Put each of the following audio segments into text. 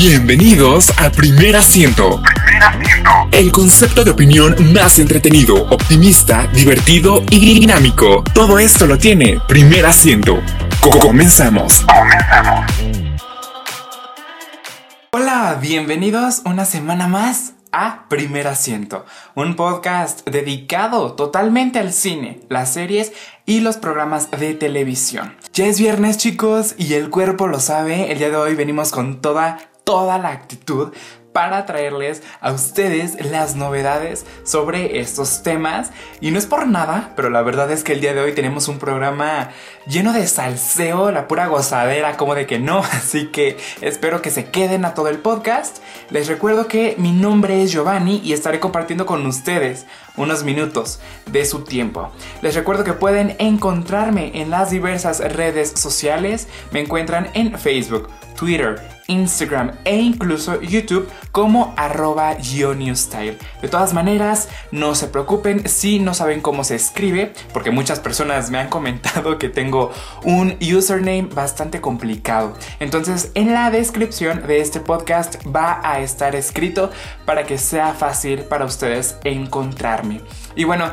Bienvenidos a Primer Asiento. El concepto de opinión más entretenido, optimista, divertido y dinámico. Todo esto lo tiene Primer Asiento. Comenzamos. Hola, bienvenidos una semana más a Primer Asiento, un podcast dedicado totalmente al cine, las series y los programas de televisión. Ya es viernes chicos y el cuerpo lo sabe, el día de hoy venimos con toda toda la actitud para traerles a ustedes las novedades sobre estos temas. Y no es por nada, pero la verdad es que el día de hoy tenemos un programa lleno de salseo, la pura gozadera, como de que no. Así que espero que se queden a todo el podcast. Les recuerdo que mi nombre es Giovanni y estaré compartiendo con ustedes unos minutos de su tiempo. Les recuerdo que pueden encontrarme en las diversas redes sociales. Me encuentran en Facebook, Twitter, Instagram e incluso YouTube como arroba Style. De todas maneras, no se preocupen si no saben cómo se escribe, porque muchas personas me han comentado que tengo un username bastante complicado. Entonces, en la descripción de este podcast va a estar escrito para que sea fácil para ustedes encontrarme. Y bueno,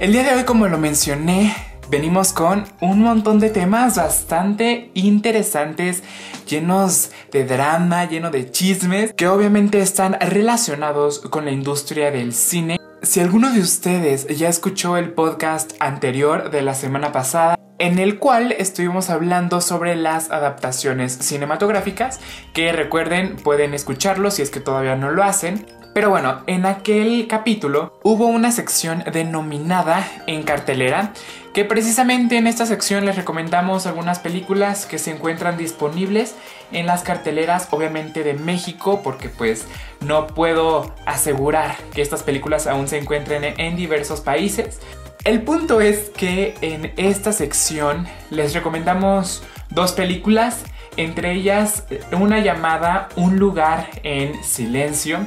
el día de hoy, como lo mencioné, venimos con un montón de temas bastante interesantes, llenos de drama, lleno de chismes, que obviamente están relacionados con la industria del cine. Si alguno de ustedes ya escuchó el podcast anterior de la semana pasada, en el cual estuvimos hablando sobre las adaptaciones cinematográficas, que recuerden pueden escucharlo si es que todavía no lo hacen. Pero bueno, en aquel capítulo hubo una sección denominada en cartelera que precisamente en esta sección les recomendamos algunas películas que se encuentran disponibles en las carteleras obviamente de México porque pues no puedo asegurar que estas películas aún se encuentren en diversos países. El punto es que en esta sección les recomendamos dos películas, entre ellas una llamada Un lugar en silencio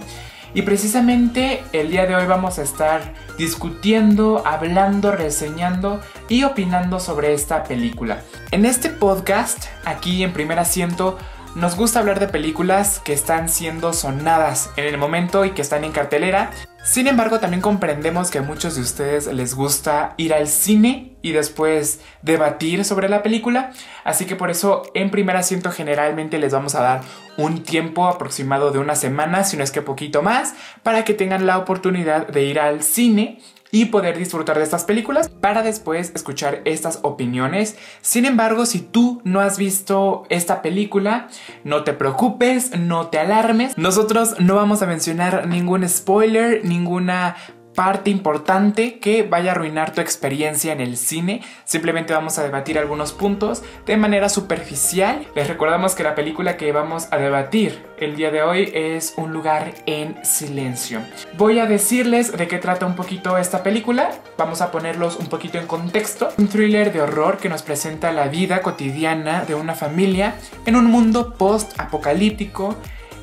y precisamente el día de hoy vamos a estar discutiendo, hablando, reseñando y opinando sobre esta película. En este podcast, aquí en primer asiento, nos gusta hablar de películas que están siendo sonadas en el momento y que están en cartelera. Sin embargo, también comprendemos que a muchos de ustedes les gusta ir al cine y después debatir sobre la película. Así que por eso en primer asiento generalmente les vamos a dar un tiempo aproximado de una semana, si no es que poquito más, para que tengan la oportunidad de ir al cine y poder disfrutar de estas películas para después escuchar estas opiniones. Sin embargo, si tú no has visto esta película, no te preocupes, no te alarmes. Nosotros no vamos a mencionar ningún spoiler, ninguna parte importante que vaya a arruinar tu experiencia en el cine. Simplemente vamos a debatir algunos puntos de manera superficial. Les recordamos que la película que vamos a debatir el día de hoy es Un lugar en silencio. Voy a decirles de qué trata un poquito esta película. Vamos a ponerlos un poquito en contexto. Un thriller de horror que nos presenta la vida cotidiana de una familia en un mundo post-apocalíptico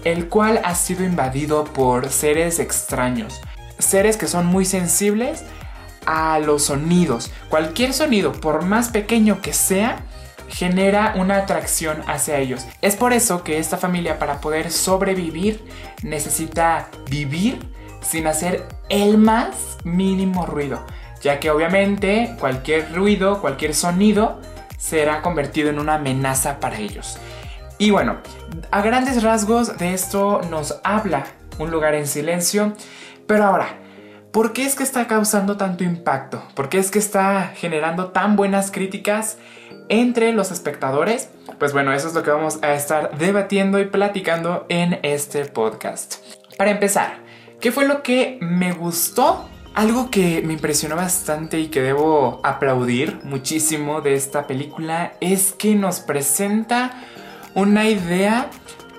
el cual ha sido invadido por seres extraños seres que son muy sensibles a los sonidos. Cualquier sonido, por más pequeño que sea, genera una atracción hacia ellos. Es por eso que esta familia para poder sobrevivir necesita vivir sin hacer el más mínimo ruido, ya que obviamente cualquier ruido, cualquier sonido será convertido en una amenaza para ellos. Y bueno, a grandes rasgos de esto nos habla un lugar en silencio pero ahora, ¿por qué es que está causando tanto impacto? ¿Por qué es que está generando tan buenas críticas entre los espectadores? Pues bueno, eso es lo que vamos a estar debatiendo y platicando en este podcast. Para empezar, ¿qué fue lo que me gustó? Algo que me impresionó bastante y que debo aplaudir muchísimo de esta película es que nos presenta una idea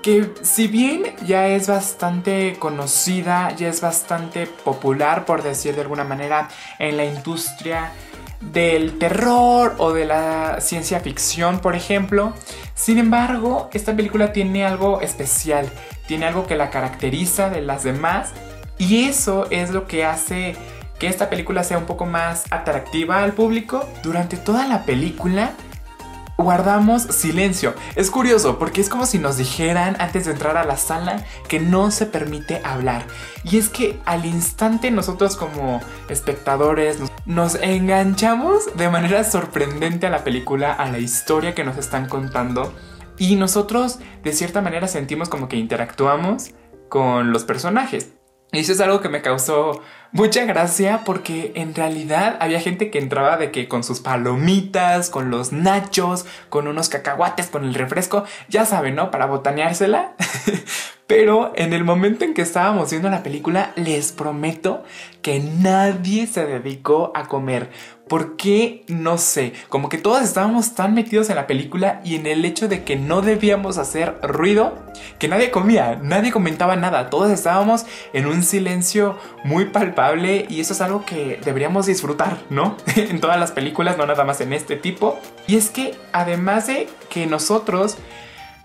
que si bien ya es bastante conocida, ya es bastante popular, por decir de alguna manera, en la industria del terror o de la ciencia ficción, por ejemplo. Sin embargo, esta película tiene algo especial, tiene algo que la caracteriza de las demás y eso es lo que hace que esta película sea un poco más atractiva al público. Durante toda la película guardamos silencio. Es curioso porque es como si nos dijeran antes de entrar a la sala que no se permite hablar. Y es que al instante nosotros como espectadores nos enganchamos de manera sorprendente a la película, a la historia que nos están contando. Y nosotros de cierta manera sentimos como que interactuamos con los personajes. Y eso es algo que me causó mucha gracia porque en realidad había gente que entraba de que con sus palomitas, con los nachos, con unos cacahuates, con el refresco, ya saben, ¿no? Para botaneársela. Pero en el momento en que estábamos viendo la película, les prometo que nadie se dedicó a comer. ¿Por qué? No sé. Como que todos estábamos tan metidos en la película y en el hecho de que no debíamos hacer ruido, que nadie comía, nadie comentaba nada. Todos estábamos en un silencio muy palpable y eso es algo que deberíamos disfrutar, ¿no? en todas las películas, no nada más en este tipo. Y es que además de que nosotros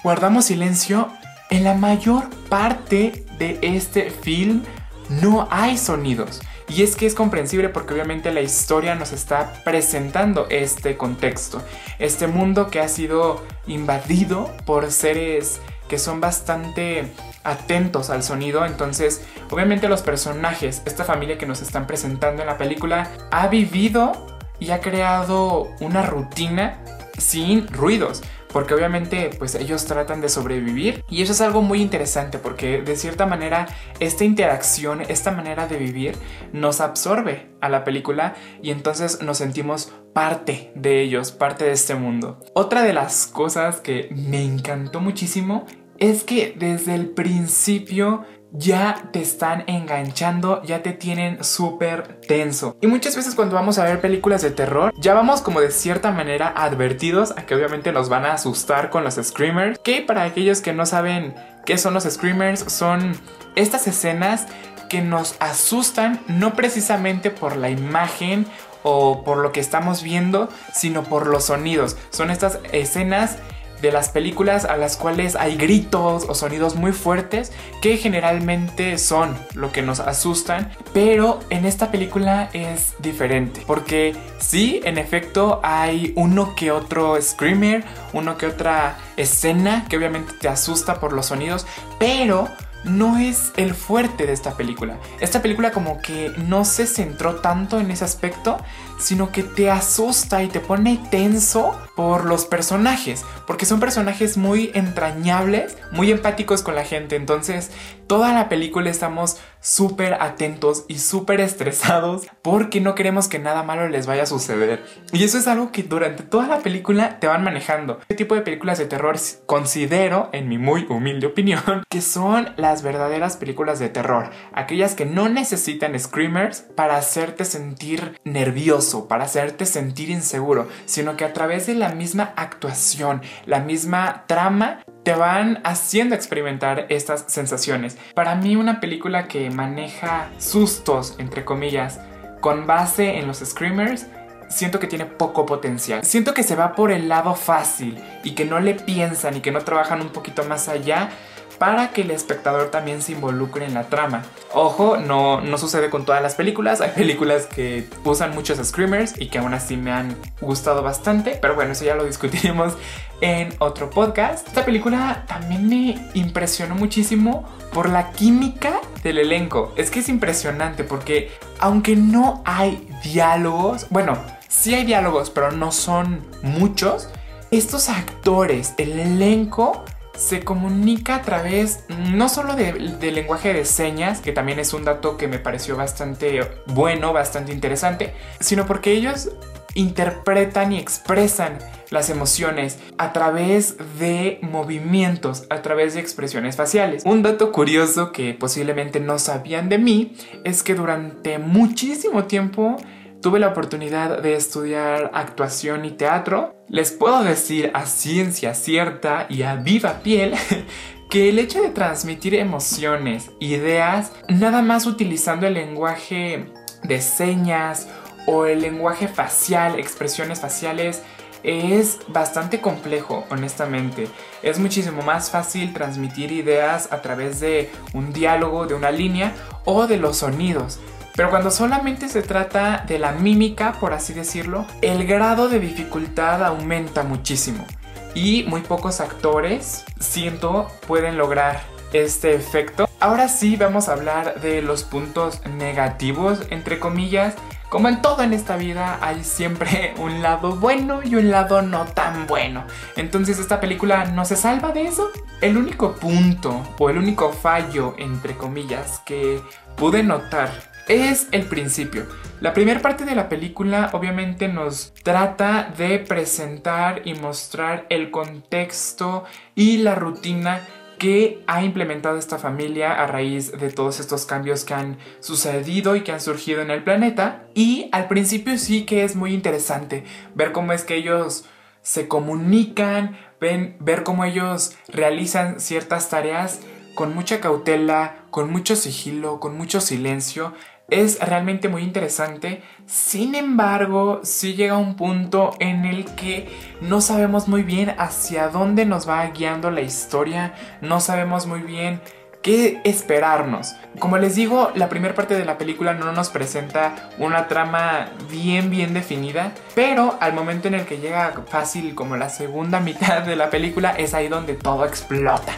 guardamos silencio, en la mayor parte de este film no hay sonidos. Y es que es comprensible porque obviamente la historia nos está presentando este contexto, este mundo que ha sido invadido por seres que son bastante atentos al sonido, entonces obviamente los personajes, esta familia que nos están presentando en la película, ha vivido y ha creado una rutina sin ruidos porque obviamente pues ellos tratan de sobrevivir y eso es algo muy interesante porque de cierta manera esta interacción, esta manera de vivir nos absorbe a la película y entonces nos sentimos parte de ellos, parte de este mundo. Otra de las cosas que me encantó muchísimo es que desde el principio ya te están enganchando, ya te tienen súper tenso. Y muchas veces cuando vamos a ver películas de terror, ya vamos como de cierta manera advertidos a que obviamente nos van a asustar con los screamers. Que para aquellos que no saben qué son los screamers, son estas escenas que nos asustan no precisamente por la imagen o por lo que estamos viendo, sino por los sonidos. Son estas escenas de las películas a las cuales hay gritos o sonidos muy fuertes que generalmente son lo que nos asustan, pero en esta película es diferente, porque sí, en efecto hay uno que otro screamer, uno que otra escena que obviamente te asusta por los sonidos, pero no es el fuerte de esta película. Esta película como que no se centró tanto en ese aspecto, sino que te asusta y te pone tenso por los personajes, porque son personajes muy entrañables, muy empáticos con la gente, entonces toda la película estamos súper atentos y súper estresados porque no queremos que nada malo les vaya a suceder. Y eso es algo que durante toda la película te van manejando. Este tipo de películas de terror considero, en mi muy humilde opinión, que son las verdaderas películas de terror, aquellas que no necesitan screamers para hacerte sentir nervioso para hacerte sentir inseguro, sino que a través de la misma actuación, la misma trama, te van haciendo experimentar estas sensaciones. Para mí una película que maneja sustos, entre comillas, con base en los screamers, siento que tiene poco potencial. Siento que se va por el lado fácil y que no le piensan y que no trabajan un poquito más allá para que el espectador también se involucre en la trama. Ojo, no, no sucede con todas las películas, hay películas que usan muchos screamers y que aún así me han gustado bastante, pero bueno, eso ya lo discutiremos en otro podcast. Esta película también me impresionó muchísimo por la química del elenco. Es que es impresionante porque aunque no hay diálogos, bueno, sí hay diálogos, pero no son muchos, estos actores, el elenco, se comunica a través no solo del de lenguaje de señas, que también es un dato que me pareció bastante bueno, bastante interesante, sino porque ellos interpretan y expresan las emociones a través de movimientos, a través de expresiones faciales. Un dato curioso que posiblemente no sabían de mí es que durante muchísimo tiempo tuve la oportunidad de estudiar actuación y teatro, les puedo decir a ciencia cierta y a viva piel que el hecho de transmitir emociones, ideas, nada más utilizando el lenguaje de señas o el lenguaje facial, expresiones faciales, es bastante complejo, honestamente. Es muchísimo más fácil transmitir ideas a través de un diálogo, de una línea o de los sonidos. Pero cuando solamente se trata de la mímica, por así decirlo, el grado de dificultad aumenta muchísimo. Y muy pocos actores, siento, pueden lograr este efecto. Ahora sí vamos a hablar de los puntos negativos, entre comillas. Como en todo en esta vida hay siempre un lado bueno y un lado no tan bueno. Entonces esta película no se salva de eso. El único punto o el único fallo, entre comillas, que pude notar es el principio. La primera parte de la película obviamente nos trata de presentar y mostrar el contexto y la rutina que ha implementado esta familia a raíz de todos estos cambios que han sucedido y que han surgido en el planeta. Y al principio sí que es muy interesante ver cómo es que ellos se comunican, ver cómo ellos realizan ciertas tareas con mucha cautela, con mucho sigilo, con mucho silencio es realmente muy interesante. Sin embargo, sí llega un punto en el que no sabemos muy bien hacia dónde nos va guiando la historia, no sabemos muy bien qué esperarnos. Como les digo, la primera parte de la película no nos presenta una trama bien bien definida, pero al momento en el que llega fácil como la segunda mitad de la película es ahí donde todo explota.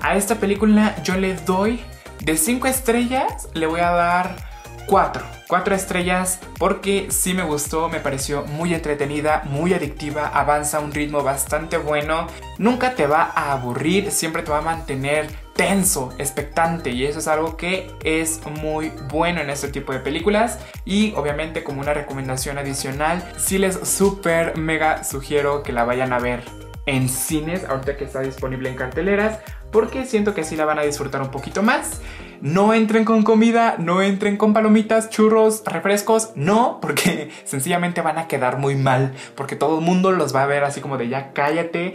A esta película yo le doy de 5 estrellas, le voy a dar 4. 4 estrellas porque sí me gustó, me pareció muy entretenida, muy adictiva, avanza a un ritmo bastante bueno, nunca te va a aburrir, siempre te va a mantener tenso, expectante y eso es algo que es muy bueno en este tipo de películas y obviamente como una recomendación adicional, sí les super mega sugiero que la vayan a ver en cines ahorita que está disponible en carteleras porque siento que sí la van a disfrutar un poquito más. No entren con comida, no entren con palomitas, churros, refrescos, no, porque sencillamente van a quedar muy mal, porque todo el mundo los va a ver así como de ya cállate.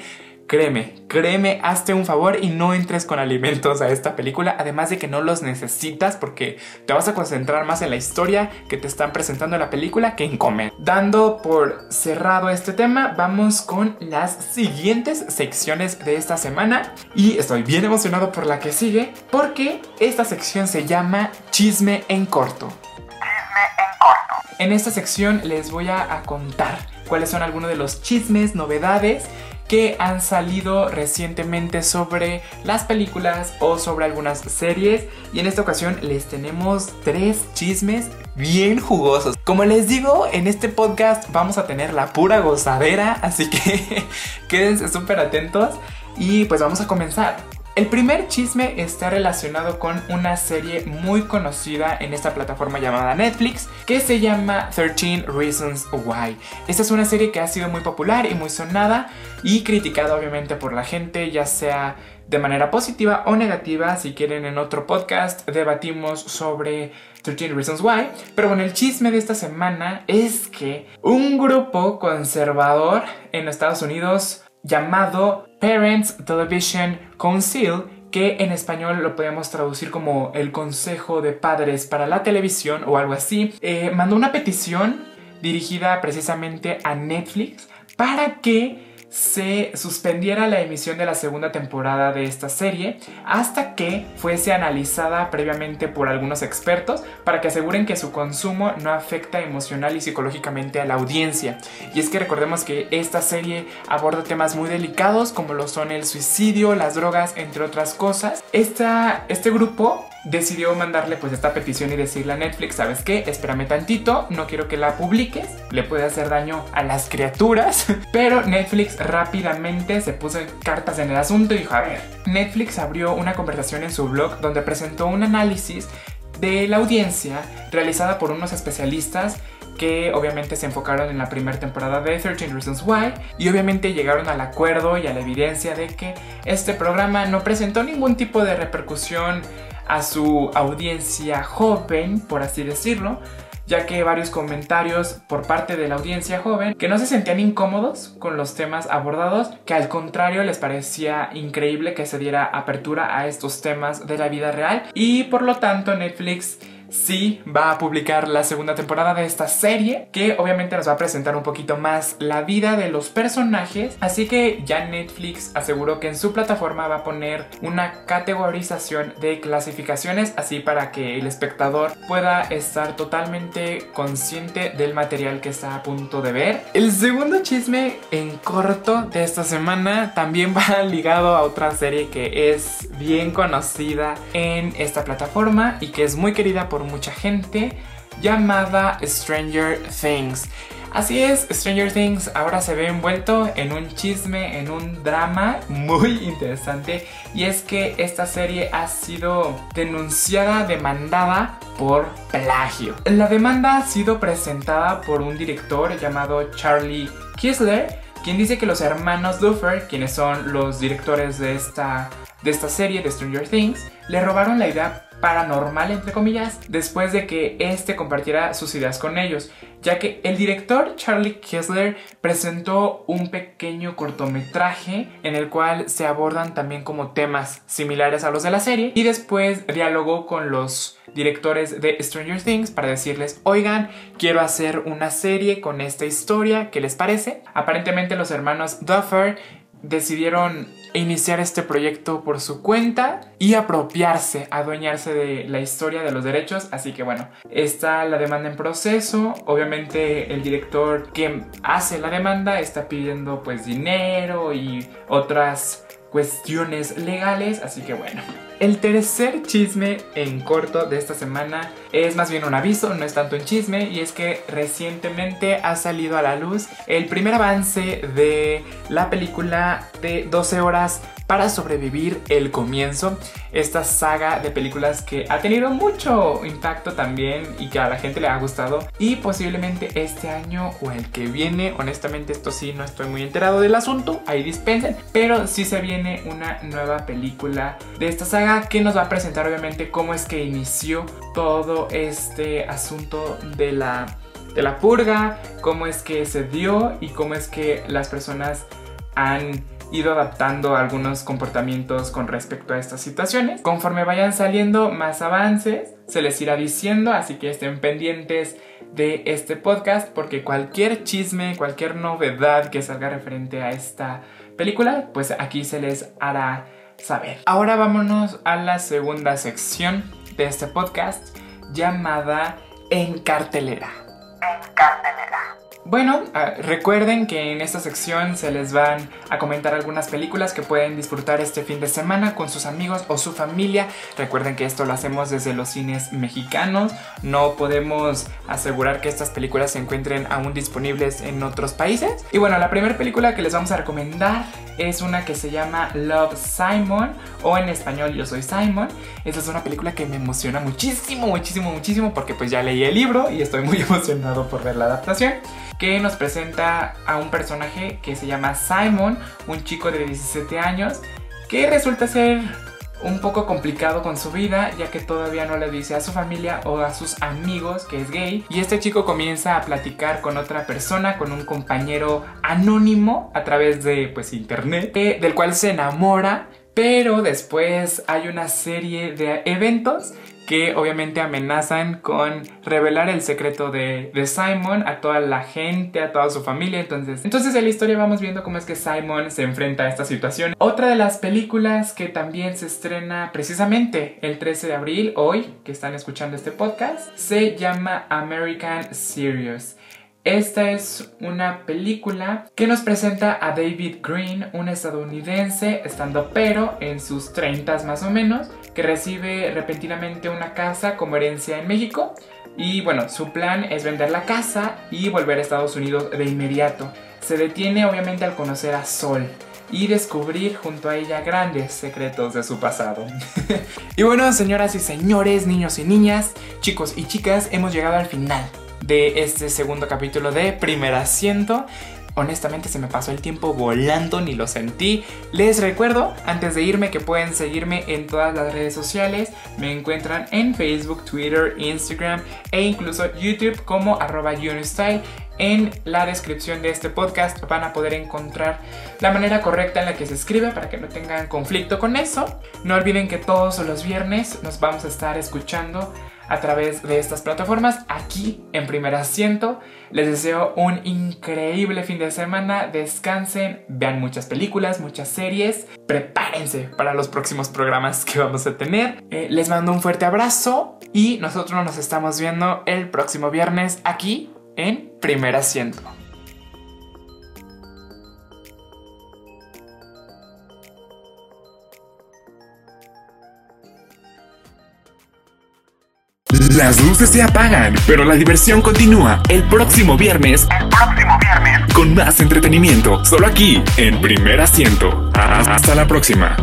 Créeme, créeme, hazte un favor y no entres con alimentos a esta película, además de que no los necesitas porque te vas a concentrar más en la historia que te están presentando en la película que en comer. Dando por cerrado este tema, vamos con las siguientes secciones de esta semana y estoy bien emocionado por la que sigue porque esta sección se llama Chisme en corto. Chisme en corto. En esta sección les voy a, a contar cuáles son algunos de los chismes, novedades que han salido recientemente sobre las películas o sobre algunas series y en esta ocasión les tenemos tres chismes bien jugosos. Como les digo, en este podcast vamos a tener la pura gozadera, así que quédense súper atentos y pues vamos a comenzar. El primer chisme está relacionado con una serie muy conocida en esta plataforma llamada Netflix que se llama 13 Reasons Why. Esta es una serie que ha sido muy popular y muy sonada y criticada obviamente por la gente, ya sea de manera positiva o negativa. Si quieren en otro podcast debatimos sobre 13 Reasons Why. Pero bueno, el chisme de esta semana es que un grupo conservador en Estados Unidos llamado Parents Television Council, que en español lo podemos traducir como el Consejo de Padres para la Televisión o algo así, eh, mandó una petición dirigida precisamente a Netflix para que se suspendiera la emisión de la segunda temporada de esta serie hasta que fuese analizada previamente por algunos expertos para que aseguren que su consumo no afecta emocional y psicológicamente a la audiencia. Y es que recordemos que esta serie aborda temas muy delicados como lo son el suicidio, las drogas, entre otras cosas. Esta, este grupo decidió mandarle pues esta petición y decirle a Netflix, ¿sabes qué? Espérame tantito, no quiero que la publiques, le puede hacer daño a las criaturas, pero Netflix rápidamente se puso cartas en el asunto y dijo, a ver, Netflix abrió una conversación en su blog donde presentó un análisis de la audiencia realizada por unos especialistas que obviamente se enfocaron en la primera temporada de 13 Reasons Why y obviamente llegaron al acuerdo y a la evidencia de que este programa no presentó ningún tipo de repercusión a su audiencia joven, por así decirlo, ya que varios comentarios por parte de la audiencia joven que no se sentían incómodos con los temas abordados, que al contrario les parecía increíble que se diera apertura a estos temas de la vida real. Y por lo tanto Netflix sí va a publicar la segunda temporada de esta serie, que obviamente nos va a presentar un poquito más la vida de los personajes. Así que ya Netflix aseguró que en su plataforma va a poner una categorización de clasificaciones, así para que el espectador pueda estar totalmente consciente del material que está a punto de ver. El segundo chisme en corto de esta semana también va ligado a otra serie que es bien conocida en esta plataforma y que es muy querida por mucha gente llamada Stranger Things. Así es, Stranger Things ahora se ve envuelto en un chisme, en un drama muy interesante y es que esta serie ha sido denunciada, demandada por plagio. La demanda ha sido presentada por un director llamado Charlie Kisler, quien dice que los hermanos Duffer, quienes son los directores de esta, de esta serie de Stranger Things, le robaron la idea paranormal, entre comillas, después de que éste compartiera sus ideas con ellos, ya que el director Charlie Kessler presentó un pequeño cortometraje en el cual se abordan también como temas similares a los de la serie y después dialogó con los directores de Stranger Things para decirles, oigan, quiero hacer una serie con esta historia, ¿qué les parece? Aparentemente los hermanos Duffer decidieron iniciar este proyecto por su cuenta y apropiarse, adueñarse de la historia de los derechos. Así que bueno, está la demanda en proceso. Obviamente el director que hace la demanda está pidiendo pues dinero y otras cuestiones legales. Así que bueno. El tercer chisme en corto de esta semana es más bien un aviso, no es tanto un chisme, y es que recientemente ha salido a la luz el primer avance de la película de 12 horas para sobrevivir el comienzo, esta saga de películas que ha tenido mucho impacto también y que a la gente le ha gustado y posiblemente este año o el que viene, honestamente esto sí no estoy muy enterado del asunto, ahí dispensen, pero sí se viene una nueva película de esta saga que nos va a presentar obviamente cómo es que inició todo este asunto de la de la purga, cómo es que se dio y cómo es que las personas han ido adaptando algunos comportamientos con respecto a estas situaciones. Conforme vayan saliendo más avances, se les irá diciendo, así que estén pendientes de este podcast porque cualquier chisme, cualquier novedad que salga referente a esta película, pues aquí se les hará saber. Ahora vámonos a la segunda sección de este podcast llamada En cartelera. En cartelera. Bueno, ah, recuerden que en esta sección se les van a comentar algunas películas que pueden disfrutar este fin de semana con sus amigos o su familia. Recuerden que esto lo hacemos desde los cines mexicanos. No podemos asegurar que estas películas se encuentren aún disponibles en otros países. Y bueno, la primera película que les vamos a recomendar es una que se llama Love Simon o en español Yo Soy Simon. Esta es una película que me emociona muchísimo, muchísimo, muchísimo porque pues ya leí el libro y estoy muy emocionado por ver la adaptación que nos presenta a un personaje que se llama Simon, un chico de 17 años, que resulta ser un poco complicado con su vida, ya que todavía no le dice a su familia o a sus amigos que es gay. Y este chico comienza a platicar con otra persona, con un compañero anónimo a través de pues internet, del cual se enamora. Pero después hay una serie de eventos que obviamente amenazan con revelar el secreto de, Simon a toda la gente, a toda su familia. Entonces, entonces en la historia vamos viendo cómo es que Simon se enfrenta a esta situación. Otra de las películas que también se estrena precisamente el 13 de abril, hoy que están escuchando este podcast, se llama American Serious. Esta es una película que nos presenta a David Green, un estadounidense estando pero en sus 30 más o menos, que recibe repentinamente una casa como herencia en México. Y bueno, su plan es vender la casa y volver a Estados Unidos de inmediato. Se detiene obviamente al conocer a Sol y descubrir junto a ella grandes secretos de su pasado. y bueno, señoras y señores, niños y niñas, chicos y chicas, hemos llegado al final de este segundo capítulo de Primer Asiento. Honestamente se me pasó el tiempo volando, ni lo sentí. Les recuerdo, antes de irme, que pueden seguirme en todas las redes sociales. Me encuentran en Facebook, Twitter, Instagram e incluso YouTube como arroba Unistyle. En la descripción de este podcast van a poder encontrar la manera correcta en la que se escribe para que no tengan conflicto con eso. No olviden que todos los viernes nos vamos a estar escuchando a través de estas plataformas aquí en primer asiento. Les deseo un increíble fin de semana, descansen, vean muchas películas, muchas series, prepárense para los próximos programas que vamos a tener. Eh, les mando un fuerte abrazo y nosotros nos estamos viendo el próximo viernes aquí en primer asiento. Las luces se apagan, pero la diversión continúa el próximo viernes. El próximo viernes. Con más entretenimiento, solo aquí, en primer asiento. Hasta la próxima.